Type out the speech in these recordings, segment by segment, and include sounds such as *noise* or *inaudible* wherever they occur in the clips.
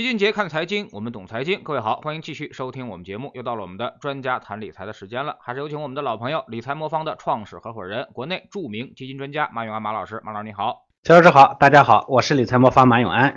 李俊杰看财经，我们懂财经。各位好，欢迎继续收听我们节目。又到了我们的专家谈理财的时间了，还是有请我们的老朋友理财魔方的创始合伙人，国内著名基金专家马永安马老师。马老师你好，肖老师好，大家好，我是理财魔方马永安。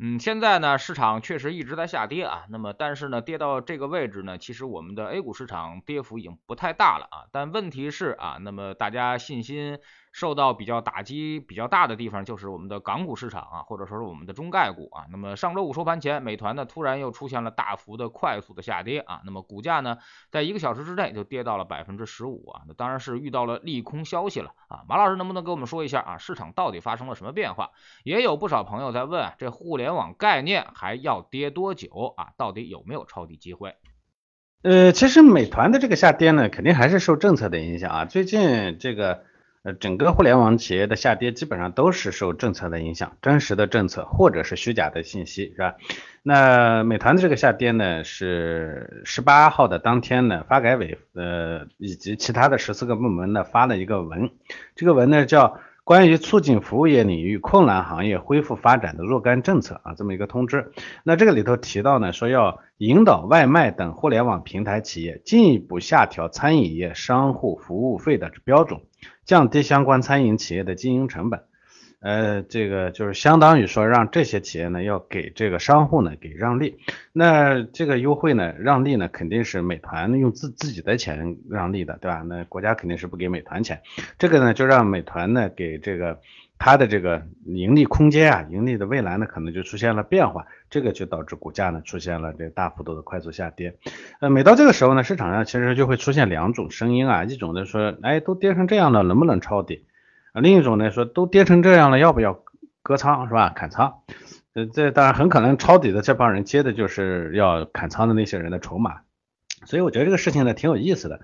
嗯，现在呢，市场确实一直在下跌啊。那么，但是呢，跌到这个位置呢，其实我们的 A 股市场跌幅已经不太大了啊。但问题是啊，那么大家信心。受到比较打击比较大的地方就是我们的港股市场啊，或者说是我们的中概股啊。那么上周五收盘前，美团呢突然又出现了大幅的快速的下跌啊，那么股价呢在一个小时之内就跌到了百分之十五啊，那当然是遇到了利空消息了啊。马老师能不能给我们说一下啊，市场到底发生了什么变化？也有不少朋友在问，这互联网概念还要跌多久啊？到底有没有抄底机会？呃，其实美团的这个下跌呢，肯定还是受政策的影响啊。最近这个。呃，整个互联网企业的下跌基本上都是受政策的影响，真实的政策或者是虚假的信息，是吧？那美团的这个下跌呢，是十八号的当天呢，发改委呃以及其他的十四个部门呢发了一个文，这个文呢叫。关于促进服务业领域困难行业恢复发展的若干政策啊，这么一个通知。那这个里头提到呢，说要引导外卖等互联网平台企业进一步下调餐饮业商户服务费的标准，降低相关餐饮企业的经营成本。呃，这个就是相当于说，让这些企业呢要给这个商户呢给让利。那这个优惠呢，让利呢，肯定是美团用自自己的钱让利的，对吧？那国家肯定是不给美团钱。这个呢，就让美团呢给这个它的这个盈利空间啊，盈利的未来呢，可能就出现了变化。这个就导致股价呢出现了这大幅度的快速下跌。呃，每到这个时候呢，市场上其实就会出现两种声音啊，一种呢说，哎，都跌成这样了，能不能抄底？另一种呢说都跌成这样了，要不要割仓是吧？砍仓，呃，这当然很可能抄底的这帮人接的就是要砍仓的那些人的筹码，所以我觉得这个事情呢挺有意思的。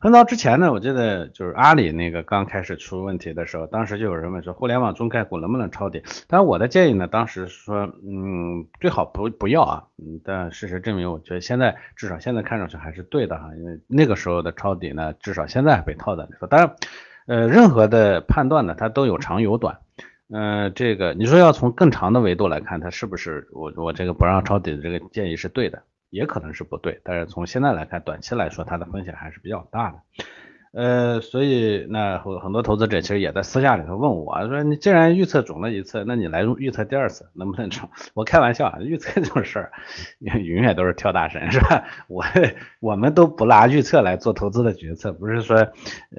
很早之前呢，我记得就是阿里那个刚开始出问题的时候，当时就有人问说互联网中概股能不能抄底？但是我的建议呢，当时说，嗯，最好不不要啊。但事实证明，我觉得现在至少现在看上去还是对的哈，因为那个时候的抄底呢，至少现在还被套在里头。当然。呃，任何的判断呢，它都有长有短。呃，这个你说要从更长的维度来看，它是不是我我这个不让抄底的这个建议是对的，也可能是不对。但是从现在来看，短期来说，它的风险还是比较大的。呃，所以那很很多投资者其实也在私下里头问我说，你既然预测准了一次，那你来预测第二次能不能中？*laughs* 我开玩笑啊，预测这种事儿永远都是跳大神是吧？我我们都不拿预测来做投资的决策，不是说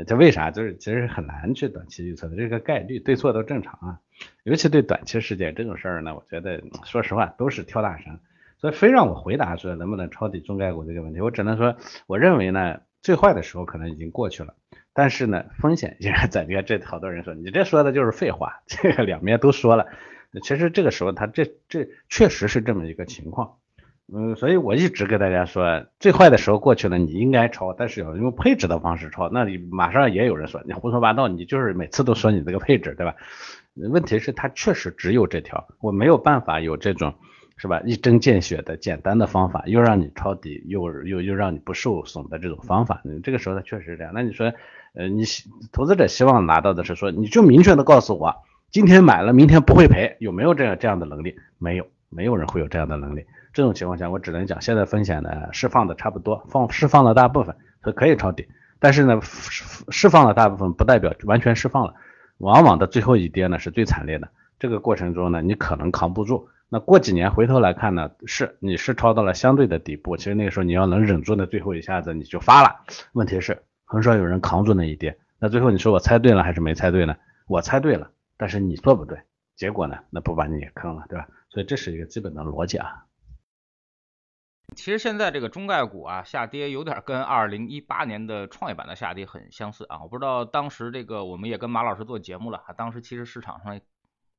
这为啥？就是其实很难去短期预测的，这个概率对错都正常啊。尤其对短期事件这种事儿呢，我觉得说实话都是跳大神。所以非让我回答说能不能抄底中概股这个问题，我只能说我认为呢。最坏的时候可能已经过去了，但是呢，风险依然在。你看，这好多人说你这说的就是废话，这个两边都说了。其实这个时候，他这这确实是这么一个情况。嗯，所以我一直跟大家说，最坏的时候过去了，你应该抄，但是要用配置的方式抄。那你马上也有人说你胡说八道，你就是每次都说你这个配置，对吧？问题是，它确实只有这条，我没有办法有这种。是吧？一针见血的简单的方法，又让你抄底，又又又让你不受损的这种方法，这个时候它确实是这样。那你说，呃，你投资者希望拿到的是说，你就明确的告诉我，今天买了，明天不会赔，有没有这样这样的能力？没有，没有人会有这样的能力。这种情况下，我只能讲，现在风险呢释放的差不多，放释放了大部分，所以可以抄底。但是呢，释放了大部分不代表完全释放了，往往的最后一跌呢是最惨烈的。这个过程中呢，你可能扛不住。那过几年回头来看呢，是你是抄到了相对的底部，其实那个时候你要能忍住那最后一下子你就发了。问题是很少有人扛住那一跌，那最后你说我猜对了还是没猜对呢？我猜对了，但是你做不对，结果呢，那不把你给坑了，对吧？所以这是一个基本的逻辑啊。其实现在这个中概股啊下跌有点跟二零一八年的创业板的下跌很相似啊。我不知道当时这个我们也跟马老师做节目了，当时其实市场上。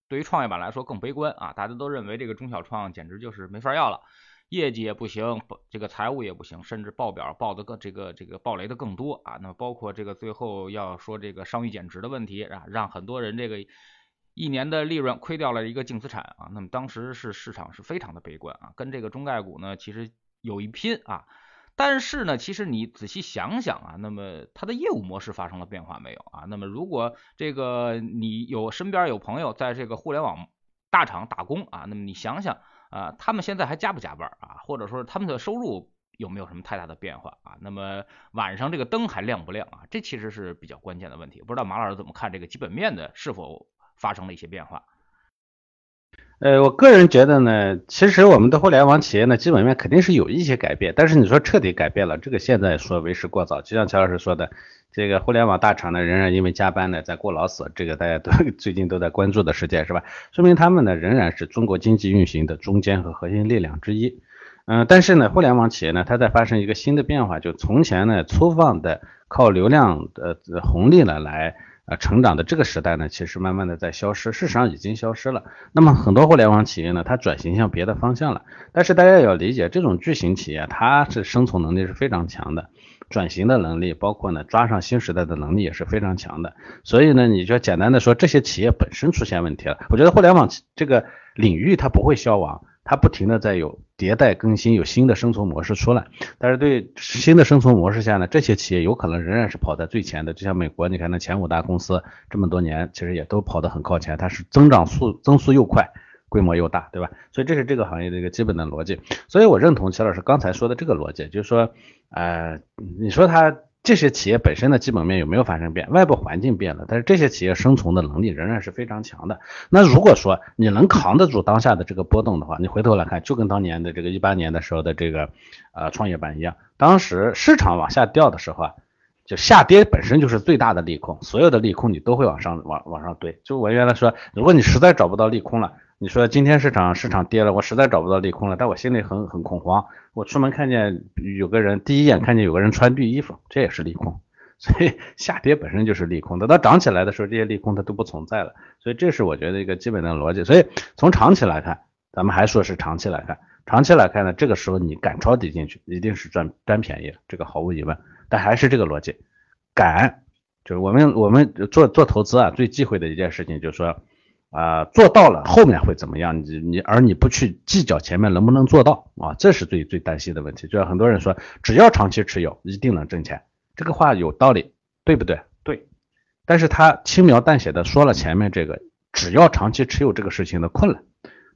对于创业板来说更悲观啊，大家都认为这个中小创简直就是没法要了，业绩也不行，这个财务也不行，甚至报表报的更这个这个暴雷的更多啊。那么包括这个最后要说这个商誉减值的问题啊，让很多人这个一年的利润亏掉了一个净资产啊。那么当时是市场是非常的悲观啊，跟这个中概股呢其实有一拼啊。但是呢，其实你仔细想想啊，那么它的业务模式发生了变化没有啊？那么如果这个你有身边有朋友在这个互联网大厂打工啊，那么你想想啊，他们现在还加不加班啊？或者说他们的收入有没有什么太大的变化啊？那么晚上这个灯还亮不亮啊？这其实是比较关键的问题。不知道马老师怎么看这个基本面的是否发生了一些变化？呃，我个人觉得呢，其实我们的互联网企业呢，基本面肯定是有一些改变，但是你说彻底改变了，这个现在说为时过早。就像乔老师说的，这个互联网大厂呢，仍然因为加班呢在过劳死，这个大家都 *laughs* 最近都在关注的事件是吧？说明他们呢仍然是中国经济运行的中坚和核心力量之一。嗯，但是呢，互联网企业呢，它在发生一个新的变化，就从前呢粗放的靠流量的红利呢来。啊，成长的这个时代呢，其实慢慢的在消失，事实上已经消失了。那么很多互联网企业呢，它转型向别的方向了。但是大家也要理解，这种巨型企业它是生存能力是非常强的，转型的能力，包括呢抓上新时代的能力也是非常强的。所以呢，你就简单的说，这些企业本身出现问题了。我觉得互联网这个领域它不会消亡。它不停的在有迭代更新，有新的生存模式出来，但是对新的生存模式下呢，这些企业有可能仍然是跑在最前的。就像美国，你看那前五大公司这么多年，其实也都跑得很靠前，它是增长速增速又快，规模又大，对吧？所以这是这个行业的一个基本的逻辑。所以我认同齐老师刚才说的这个逻辑，就是说，呃，你说它。这些企业本身的基本面有没有发生变？外部环境变了，但是这些企业生存的能力仍然是非常强的。那如果说你能扛得住当下的这个波动的话，你回头来看，就跟当年的这个一八年的时候的这个呃创业板一样，当时市场往下掉的时候啊，就下跌本身就是最大的利空，所有的利空你都会往上往往上堆。就我原来说，如果你实在找不到利空了。你说今天市场市场跌了，我实在找不到利空了，但我心里很很恐慌。我出门看见有个人，第一眼看见有个人穿绿衣服，这也是利空。所以下跌本身就是利空，等到涨起来的时候，这些利空它都不存在了。所以这是我觉得一个基本的逻辑。所以从长期来看，咱们还说是长期来看，长期来看呢，这个时候你敢抄底进去，一定是赚占便宜，这个毫无疑问。但还是这个逻辑，敢就是我们我们做做投资啊，最忌讳的一件事情就是说。啊，做到了后面会怎么样？你你而你不去计较前面能不能做到啊，这是最最担心的问题。就像很多人说，只要长期持有，一定能挣钱，这个话有道理，对不对？对。但是他轻描淡写的说了前面这个，只要长期持有这个事情的困难，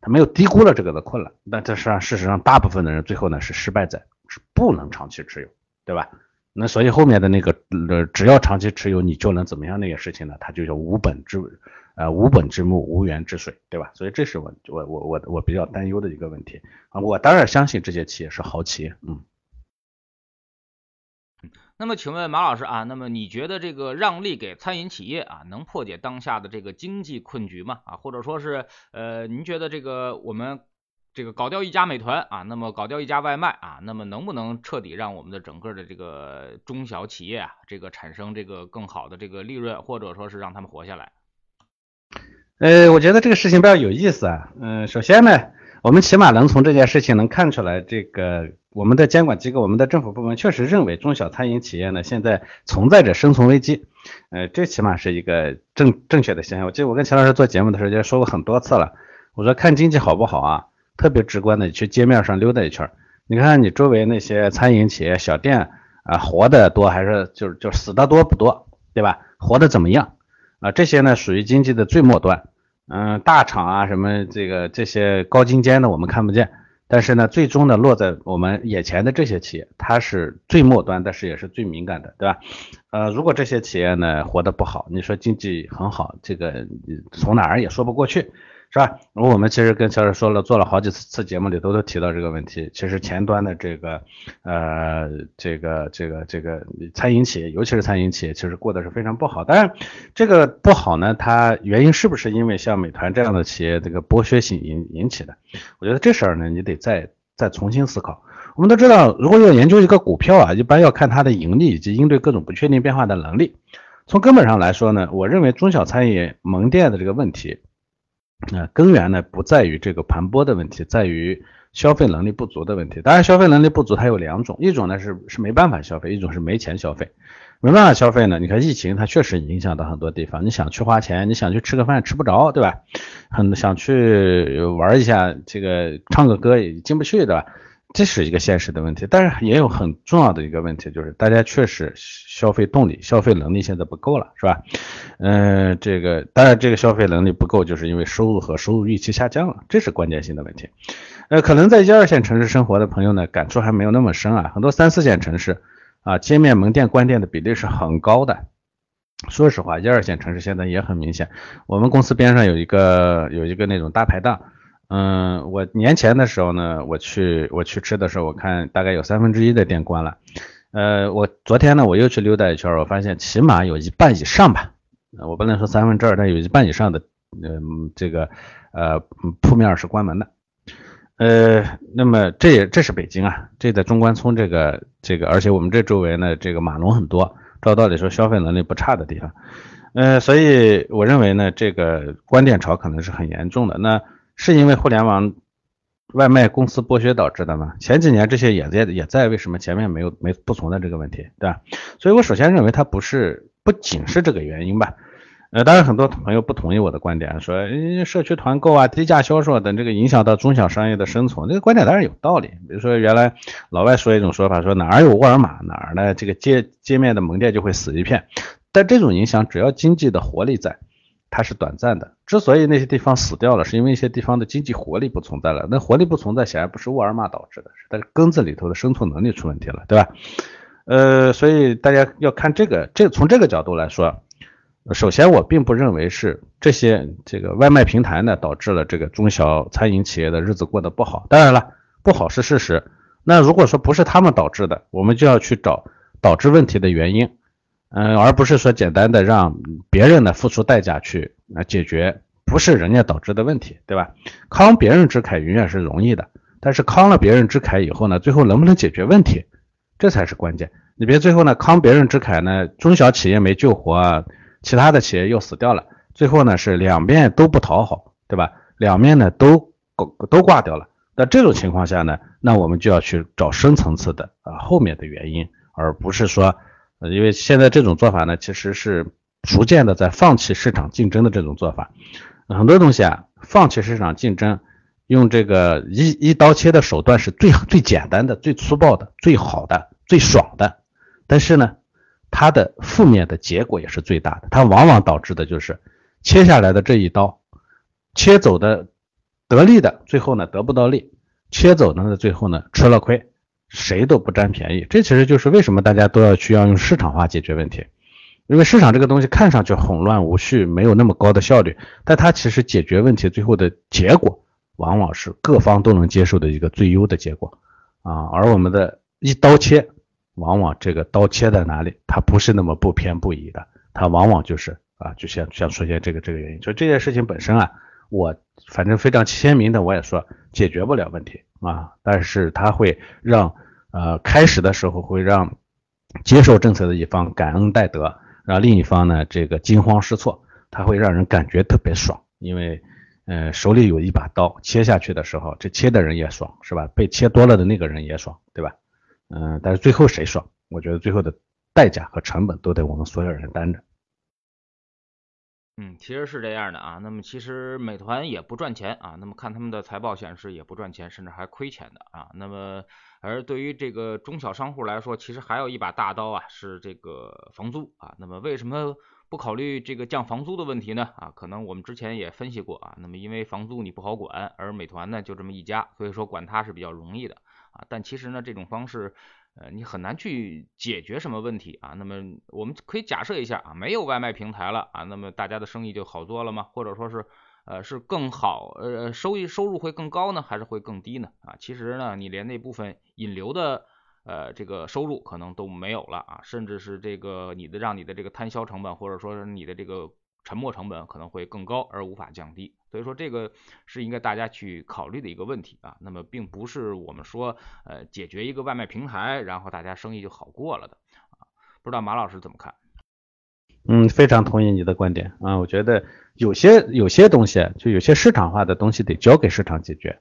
他没有低估了这个的困难。但这实际上事实上，大部分的人最后呢是失败者是不能长期持有，对吧？那所以后面的那个呃，只要长期持有你就能怎么样那个事情呢？它就叫无本之。呃，无本之木，无源之水，对吧？所以这是我我我我我比较担忧的一个问题啊。我当然相信这些企业是好企业，嗯。那么，请问马老师啊，那么你觉得这个让利给餐饮企业啊，能破解当下的这个经济困局吗？啊，或者说是呃，您觉得这个我们这个搞掉一家美团啊，那么搞掉一家外卖啊，那么能不能彻底让我们的整个的这个中小企业啊，这个产生这个更好的这个利润，或者说是让他们活下来？呃，我觉得这个事情比较有意思啊。嗯，首先呢，我们起码能从这件事情能看出来，这个我们的监管机构、我们的政府部门确实认为中小餐饮企业呢现在存在着生存危机。呃，这起码是一个正正确的现象。我记得我跟钱老师做节目的时候就说过很多次了。我说看经济好不好啊，特别直观的去街面上溜达一圈，你看你周围那些餐饮企业、小店啊，活的多还是就是就死的多不多，对吧？活的怎么样？啊，这些呢属于经济的最末端，嗯，大厂啊什么这个这些高精尖的我们看不见，但是呢，最终呢落在我们眼前的这些企业，它是最末端，但是也是最敏感的，对吧？呃，如果这些企业呢活得不好，你说经济很好，这个从哪儿也说不过去。是吧？我们其实跟乔老师说了，做了好几次次节目里头都提到这个问题。其实前端的这个呃这个这个这个餐饮企业，尤其是餐饮企业，其实过得是非常不好。当然，这个不好呢，它原因是不是因为像美团这样的企业这个剥削性引引起的？我觉得这事儿呢，你得再再重新思考。我们都知道，如果要研究一个股票啊，一般要看它的盈利以及应对各种不确定变化的能力。从根本上来说呢，我认为中小餐饮门店的这个问题。那根源呢，不在于这个盘剥的问题，在于消费能力不足的问题。当然，消费能力不足它有两种，一种呢是是没办法消费，一种是没钱消费。没办法消费呢，你看疫情它确实影响到很多地方，你想去花钱，你想去吃个饭吃不着，对吧？很想去玩一下，这个唱个歌也进不去，对吧？这是一个现实的问题，但是也有很重要的一个问题，就是大家确实消费动力、消费能力现在不够了，是吧？嗯，这个当然这个消费能力不够，就是因为收入和收入预期下降了，这是关键性的问题。呃，可能在一二线城市生活的朋友呢，感触还没有那么深啊。很多三四线城市啊，街面门店关店的比例是很高的。说实话，一二线城市现在也很明显。我们公司边上有一个有一个那种大排档，嗯，我年前的时候呢，我去我去吃的时候，我看大概有三分之一的店关了。呃，我昨天呢，我又去溜达一圈，我发现起码有一半以上吧，我不能说三分之二，但有一半以上的，嗯，这个呃铺面是关门的。呃，那么这也这是北京啊，这在中关村这个这个，而且我们这周围呢，这个码农很多。照道理说，消费能力不差的地方，呃，所以我认为呢，这个关店潮可能是很严重的。那是因为互联网外卖公司剥削导致的吗？前几年这些也在也在，为什么前面没有没不存在这个问题，对吧？所以我首先认为它不是不仅是这个原因吧。呃，当然很多朋友不同意我的观点，说社区团购啊、低价销售等这个影响到中小商业的生存，这个观点当然有道理。比如说原来老外说一种说法，说哪儿有沃尔玛，哪儿呢这个街街面的门店就会死一片。但这种影响只要经济的活力在，它是短暂的。之所以那些地方死掉了，是因为一些地方的经济活力不存在了。那活力不存在，显然不是沃尔玛导致的，是它根子里头的生存能力出问题了，对吧？呃，所以大家要看这个，这从这个角度来说。首先，我并不认为是这些这个外卖平台呢导致了这个中小餐饮企业的日子过得不好。当然了，不好是事实。那如果说不是他们导致的，我们就要去找导致问题的原因，嗯，而不是说简单的让别人呢付出代价去来解决不是人家导致的问题，对吧？慷别人之慨永远是容易的，但是慷了别人之慨以后呢，最后能不能解决问题，这才是关键。你别最后呢慷别人之慨呢，中小企业没救活。其他的企业又死掉了，最后呢是两面都不讨好，对吧？两面呢都都挂掉了。那这种情况下呢，那我们就要去找深层次的啊后面的原因，而不是说，因为现在这种做法呢，其实是逐渐的在放弃市场竞争的这种做法。很多东西啊，放弃市场竞争，用这个一一刀切的手段是最最简单的、最粗暴的、最好的、最爽的，但是呢。它的负面的结果也是最大的，它往往导致的就是切下来的这一刀，切走的得利的，最后呢得不到利，切走的呢最后呢吃了亏，谁都不占便宜。这其实就是为什么大家都要去要用市场化解决问题，因为市场这个东西看上去混乱无序，没有那么高的效率，但它其实解决问题最后的结果，往往是各方都能接受的一个最优的结果啊，而我们的一刀切。往往这个刀切在哪里，它不是那么不偏不倚的，它往往就是啊，就像像出现这个这个原因，所以这件事情本身啊，我反正非常鲜明的，我也说解决不了问题啊，但是它会让呃开始的时候会让接受政策的一方感恩戴德，让另一方呢这个惊慌失措，它会让人感觉特别爽，因为呃手里有一把刀切下去的时候，这切的人也爽是吧？被切多了的那个人也爽，对吧？嗯，但是最后谁爽？我觉得最后的代价和成本都得我们所有人担着。嗯，其实是这样的啊。那么其实美团也不赚钱啊。那么看他们的财报显示也不赚钱，甚至还亏钱的啊。那么而对于这个中小商户来说，其实还有一把大刀啊，是这个房租啊。那么为什么不考虑这个降房租的问题呢？啊，可能我们之前也分析过啊。那么因为房租你不好管，而美团呢就这么一家，所以说管它是比较容易的。啊，但其实呢，这种方式，呃，你很难去解决什么问题啊。那么我们可以假设一下啊，没有外卖平台了啊，那么大家的生意就好做了吗？或者说是，呃，是更好，呃，收益收入会更高呢，还是会更低呢？啊，其实呢，你连那部分引流的，呃，这个收入可能都没有了啊，甚至是这个你的让你的这个摊销成本，或者说是你的这个。沉没成本可能会更高，而无法降低，所以说这个是应该大家去考虑的一个问题啊。那么并不是我们说呃解决一个外卖平台，然后大家生意就好过了的啊。不知道马老师怎么看？嗯，非常同意你的观点啊。我觉得有些有些东西，就有些市场化的东西得交给市场解决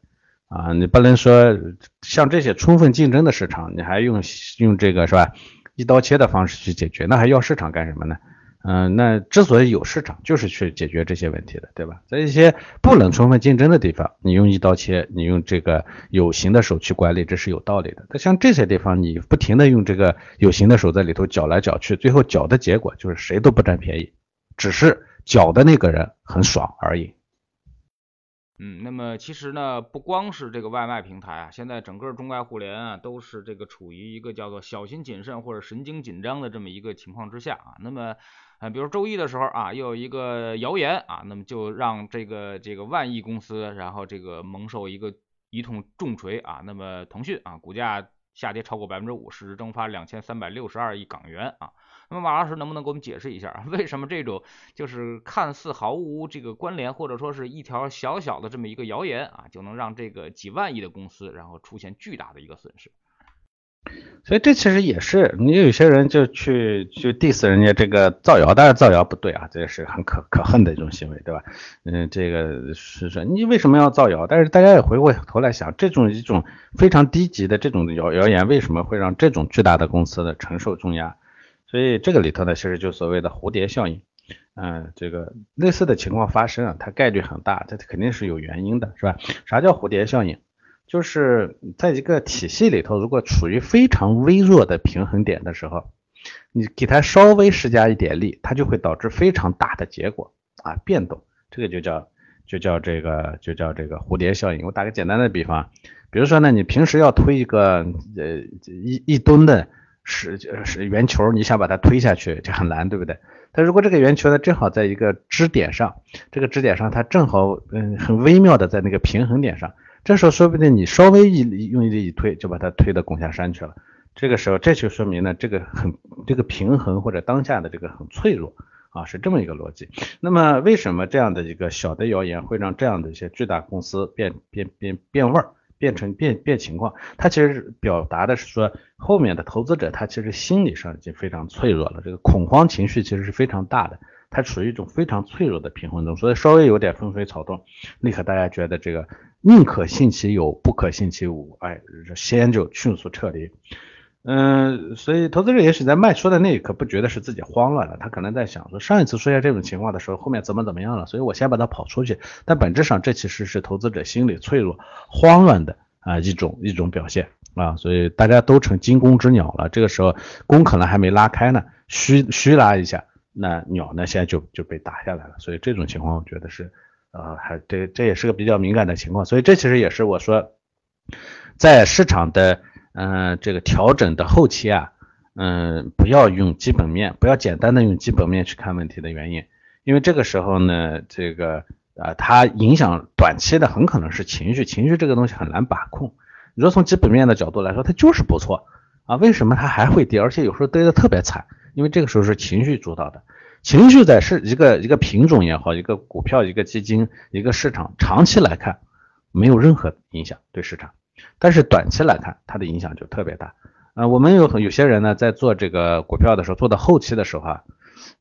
啊。你不能说像这些充分竞争的市场，你还用用这个是吧一刀切的方式去解决，那还要市场干什么呢？嗯，那之所以有市场，就是去解决这些问题的，对吧？在一些不能充分竞争的地方，你用一刀切，你用这个有形的手去管理，这是有道理的。但像这些地方，你不停的用这个有形的手在里头搅来搅去，最后搅的结果就是谁都不占便宜，只是搅的那个人很爽而已。嗯，那么其实呢，不光是这个外卖平台啊，现在整个中外互联啊，都是这个处于一个叫做小心谨慎或者神经紧张的这么一个情况之下啊。那么，啊，比如周一的时候啊，又有一个谣言啊，那么就让这个这个万亿公司，然后这个蒙受一个一通重锤啊。那么腾讯啊，股价下跌超过百分之五，市值蒸发两千三百六十二亿港元啊。那么马老师能不能给我们解释一下，为什么这种就是看似毫无这个关联，或者说是一条小小的这么一个谣言啊，就能让这个几万亿的公司，然后出现巨大的一个损失？所以这其实也是你有些人就去去 diss 人家这个造谣，当然造谣不对啊，这是很可可恨的一种行为，对吧？嗯，这个是说你为什么要造谣？但是大家也回过头来想，这种一种非常低级的这种谣谣言，为什么会让这种巨大的公司的承受重压？所以这个里头呢，其实就所谓的蝴蝶效应，嗯，这个类似的情况发生啊，它概率很大，这肯定是有原因的，是吧？啥叫蝴蝶效应？就是在一个体系里头，如果处于非常微弱的平衡点的时候，你给它稍微施加一点力，它就会导致非常大的结果啊变动，这个就叫就叫这个就叫这个蝴蝶效应。我打个简单的比方，比如说呢，你平时要推一个呃一一吨的。是是圆球，你想把它推下去就很难，对不对？但如果这个圆球呢，正好在一个支点上，这个支点上它正好嗯很微妙的在那个平衡点上，这时候说不定你稍微一用力一推，就把它推到拱下山去了。这个时候这就说明呢，这个很这个平衡或者当下的这个很脆弱啊，是这么一个逻辑。那么为什么这样的一个小的谣言会让这样的一些巨大公司变变变变味儿？变成变变情况，它其实表达的是说，后面的投资者他其实心理上已经非常脆弱了，这个恐慌情绪其实是非常大的，它处于一种非常脆弱的平衡中，所以稍微有点风吹草动，立刻大家觉得这个宁可信其有，不可信其无，哎，先就迅速撤离。嗯，所以投资者也许在卖出的那一刻不觉得是自己慌乱了，他可能在想说上一次出现这种情况的时候，后面怎么怎么样了，所以我先把它跑出去。但本质上这其实是投资者心理脆弱、慌乱的啊一种一种表现啊，所以大家都成惊弓之鸟了。这个时候弓可能还没拉开呢，虚虚拉一下，那鸟呢现在就就被打下来了。所以这种情况我觉得是呃还这这也是个比较敏感的情况。所以这其实也是我说在市场的。嗯，这个调整的后期啊，嗯，不要用基本面，不要简单的用基本面去看问题的原因，因为这个时候呢，这个啊，它影响短期的很可能是情绪，情绪这个东西很难把控。你说从基本面的角度来说，它就是不错啊，为什么它还会跌？而且有时候跌的特别惨，因为这个时候是情绪主导的，情绪在是一个一个品种也好，一个股票、一个基金、一个市场，长期来看没有任何影响对市场。但是短期来看，它的影响就特别大。呃，我们有很有些人呢，在做这个股票的时候，做到后期的时候啊，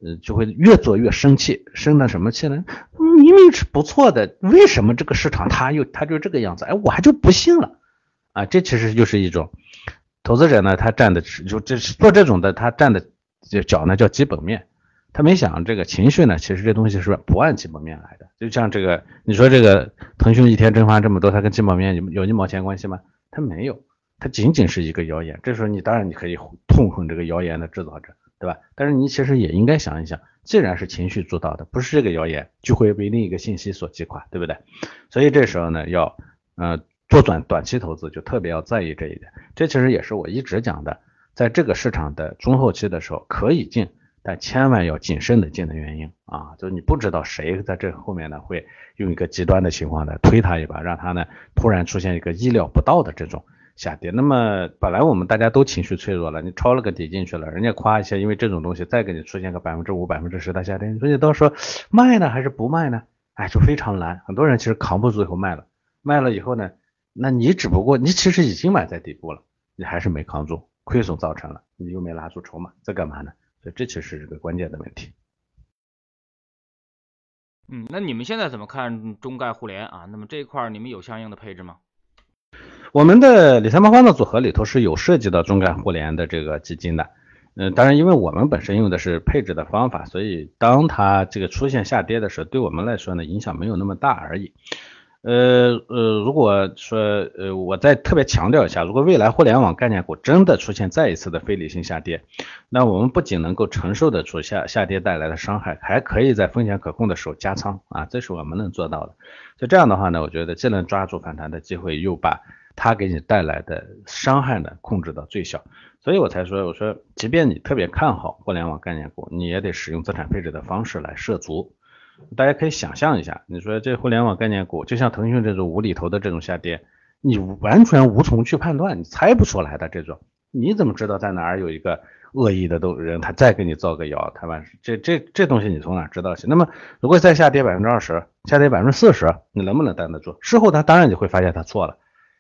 呃，就会越做越生气，生的什么气呢？明明是不错的，为什么这个市场它又它就这个样子？哎，我还就不信了啊！这其实就是一种投资者呢，他站的就这是做这种的，他站的脚呢叫基本面。他没想这个情绪呢，其实这东西是不按基本面来的。就像这个，你说这个腾讯一天蒸发这么多，它跟基本面有有一毛钱关系吗？它没有，它仅仅是一个谣言。这时候你当然你可以痛恨这个谣言的制造者，对吧？但是你其实也应该想一想，既然是情绪主导的，不是这个谣言，就会被另一个信息所击垮，对不对？所以这时候呢，要呃做短短期投资就特别要在意这一点。这其实也是我一直讲的，在这个市场的中后期的时候可以进。但千万要谨慎的进的原因啊，就是你不知道谁在这后面呢会用一个极端的情况呢推他一把，让他呢突然出现一个意料不到的这种下跌。那么本来我们大家都情绪脆弱了，你抄了个底进去了，人家夸一下，因为这种东西再给你出现个百分之五、百分之十的下跌，你说你到时候卖呢还是不卖呢？哎，就非常难。很多人其实扛不住以后卖了，卖了以后呢，那你只不过你其实已经买在底部了，你还是没扛住，亏损造成了，你又没拿住筹码，在干嘛呢？所以这其实是个关键的问题。嗯，那你们现在怎么看中概互联啊？那么这一块你们有相应的配置吗？我们的理财魔方的组合里头是有涉及到中概互联的这个基金的。嗯，当然，因为我们本身用的是配置的方法，所以当它这个出现下跌的时候，对我们来说呢影响没有那么大而已。呃呃，如果说呃，我再特别强调一下，如果未来互联网概念股真的出现再一次的非理性下跌，那我们不仅能够承受得住下下跌带来的伤害，还可以在风险可控的时候加仓啊，这是我们能做到的。就这样的话呢，我觉得既能抓住反弹的机会，又把它给你带来的伤害呢控制到最小。所以我才说，我说即便你特别看好互联网概念股，你也得使用资产配置的方式来涉足。大家可以想象一下，你说这互联网概念股，就像腾讯这种无厘头的这种下跌，你完全无从去判断，你猜不出来的这种，你怎么知道在哪儿有一个恶意的都人他再给你造个谣？他完这这这东西你从哪知道去？那么如果再下跌百分之二十，下跌百分之四十，你能不能担得住？事后他当然你会发现他错了，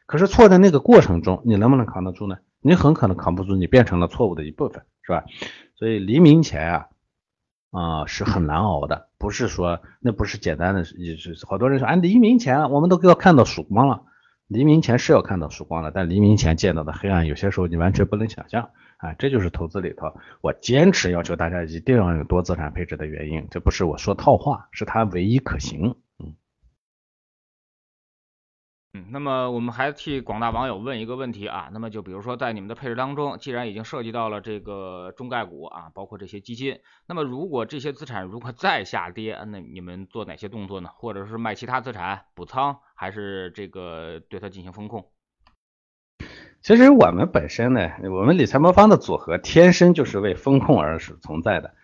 可是错在那个过程中，你能不能扛得住呢？你很可能扛不住，你变成了错误的一部分，是吧？所以黎明前啊。啊，是很难熬的，不是说那不是简单的，也是好多人说，啊，黎明前我们都要看到曙光了，黎明前是要看到曙光了，但黎明前见到的黑暗，有些时候你完全不能想象，啊，这就是投资里头，我坚持要求大家一定要有多资产配置的原因，这不是我说套话，是它唯一可行。嗯，那么我们还替广大网友问一个问题啊，那么就比如说在你们的配置当中，既然已经涉及到了这个中概股啊，包括这些基金，那么如果这些资产如果再下跌，那你们做哪些动作呢？或者是卖其他资产补仓，还是这个对它进行风控？其实我们本身呢，我们理财魔方的组合天生就是为风控而是存在的，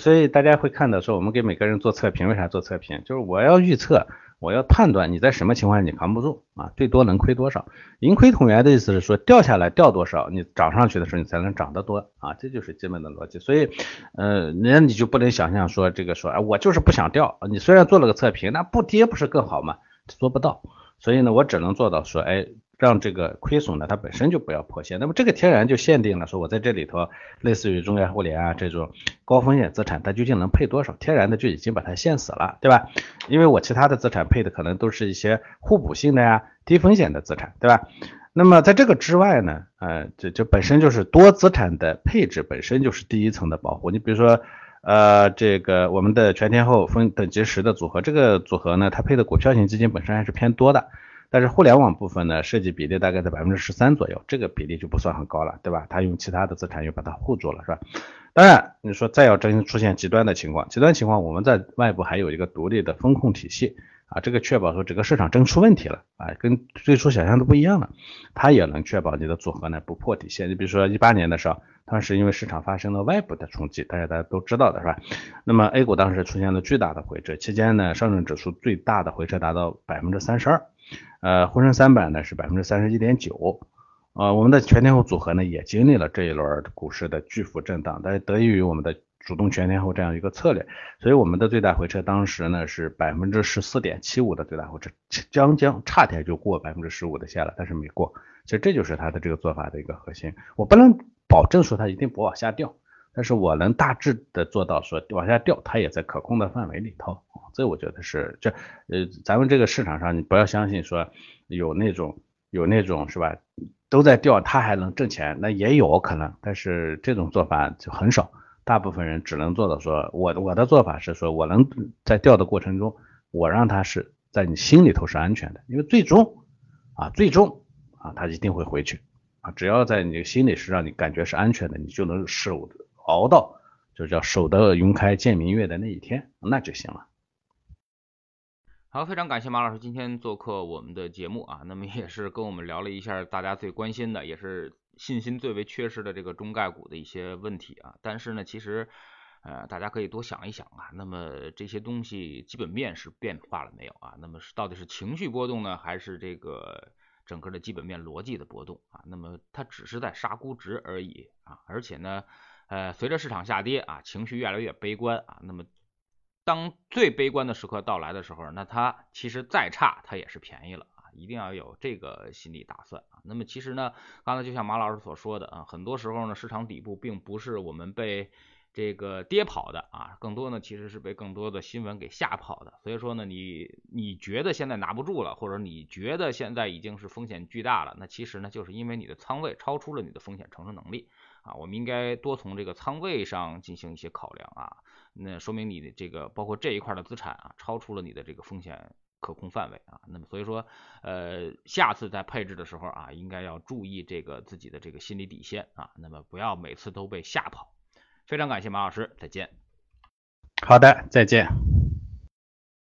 所以大家会看到说我们给每个人做测评，为啥做测评？就是我要预测。我要判断你在什么情况下你扛不住啊，最多能亏多少？盈亏同源的意思是说掉下来掉多少，你涨上去的时候你才能涨得多啊，这就是基本的逻辑。所以，呃，那你就不能想象说这个说，哎，我就是不想掉。你虽然做了个测评，那不跌不是更好吗？做不到。所以呢，我只能做到说，哎。让这个亏损呢，它本身就不要破线。那么这个天然就限定了，说我在这里头，类似于中概互联啊这种高风险资产，它究竟能配多少？天然的就已经把它限死了，对吧？因为我其他的资产配的可能都是一些互补性的呀、低风险的资产，对吧？那么在这个之外呢，呃，这这本身就是多资产的配置，本身就是第一层的保护。你比如说，呃，这个我们的全天候分等级十的组合，这个组合呢，它配的股票型基金本身还是偏多的。但是互联网部分呢，设计比例大概在百分之十三左右，这个比例就不算很高了，对吧？它用其他的资产又把它护住了，是吧？当然，你说再要真出现极端的情况，极端情况我们在外部还有一个独立的风控体系啊，这个确保说整个市场真出问题了啊，跟最初想象的不一样了，它也能确保你的组合呢不破底线。你比如说一八年的时候，当时因为市场发生了外部的冲击，大家大家都知道的是吧？那么 A 股当时出现了巨大的回撤，期间呢，上证指数最大的回撤达到百分之三十二。呃，沪深三百呢是百分之三十一点九，呃，我们的全天候组合呢也经历了这一轮股市的巨幅震荡，但是得益于我们的主动全天候这样一个策略，所以我们的最大回撤当时呢是百分之十四点七五的最大回撤，将将差点就过百分之十五的线了，但是没过。其实这就是它的这个做法的一个核心，我不能保证说它一定不往下掉，但是我能大致的做到说往下掉，它也在可控的范围里头。这我觉得是这呃，咱们这个市场上，你不要相信说有那种有那种是吧，都在掉，它还能挣钱，那也有可能，但是这种做法就很少，大部分人只能做到说，我我的做法是说，我能在钓的过程中，我让它是在你心里头是安全的，因为最终啊，最终啊，它一定会回去啊，只要在你心里是让你感觉是安全的，你就能守熬到就叫守得云开见明月的那一天，那就行了。好，非常感谢马老师今天做客我们的节目啊，那么也是跟我们聊了一下大家最关心的，也是信心最为缺失的这个中概股的一些问题啊。但是呢，其实呃，大家可以多想一想啊，那么这些东西基本面是变化了没有啊？那么是到底是情绪波动呢，还是这个整个的基本面逻辑的波动啊？那么它只是在杀估值而已啊，而且呢，呃，随着市场下跌啊，情绪越来越悲观啊，那么。当最悲观的时刻到来的时候，那它其实再差，它也是便宜了！一定要有这个心理打算啊。那么其实呢，刚才就像马老师所说的啊，很多时候呢，市场底部并不是我们被这个跌跑的啊，更多呢其实是被更多的新闻给吓跑的。所以说呢，你你觉得现在拿不住了，或者你觉得现在已经是风险巨大了，那其实呢，就是因为你的仓位超出了你的风险承受能力啊。我们应该多从这个仓位上进行一些考量啊。那说明你的这个包括这一块的资产啊，超出了你的这个风险可控范围啊。那么所以说，呃，下次在配置的时候啊，应该要注意这个自己的这个心理底线啊，那么不要每次都被吓跑。非常感谢马老师，再见。好的，再见。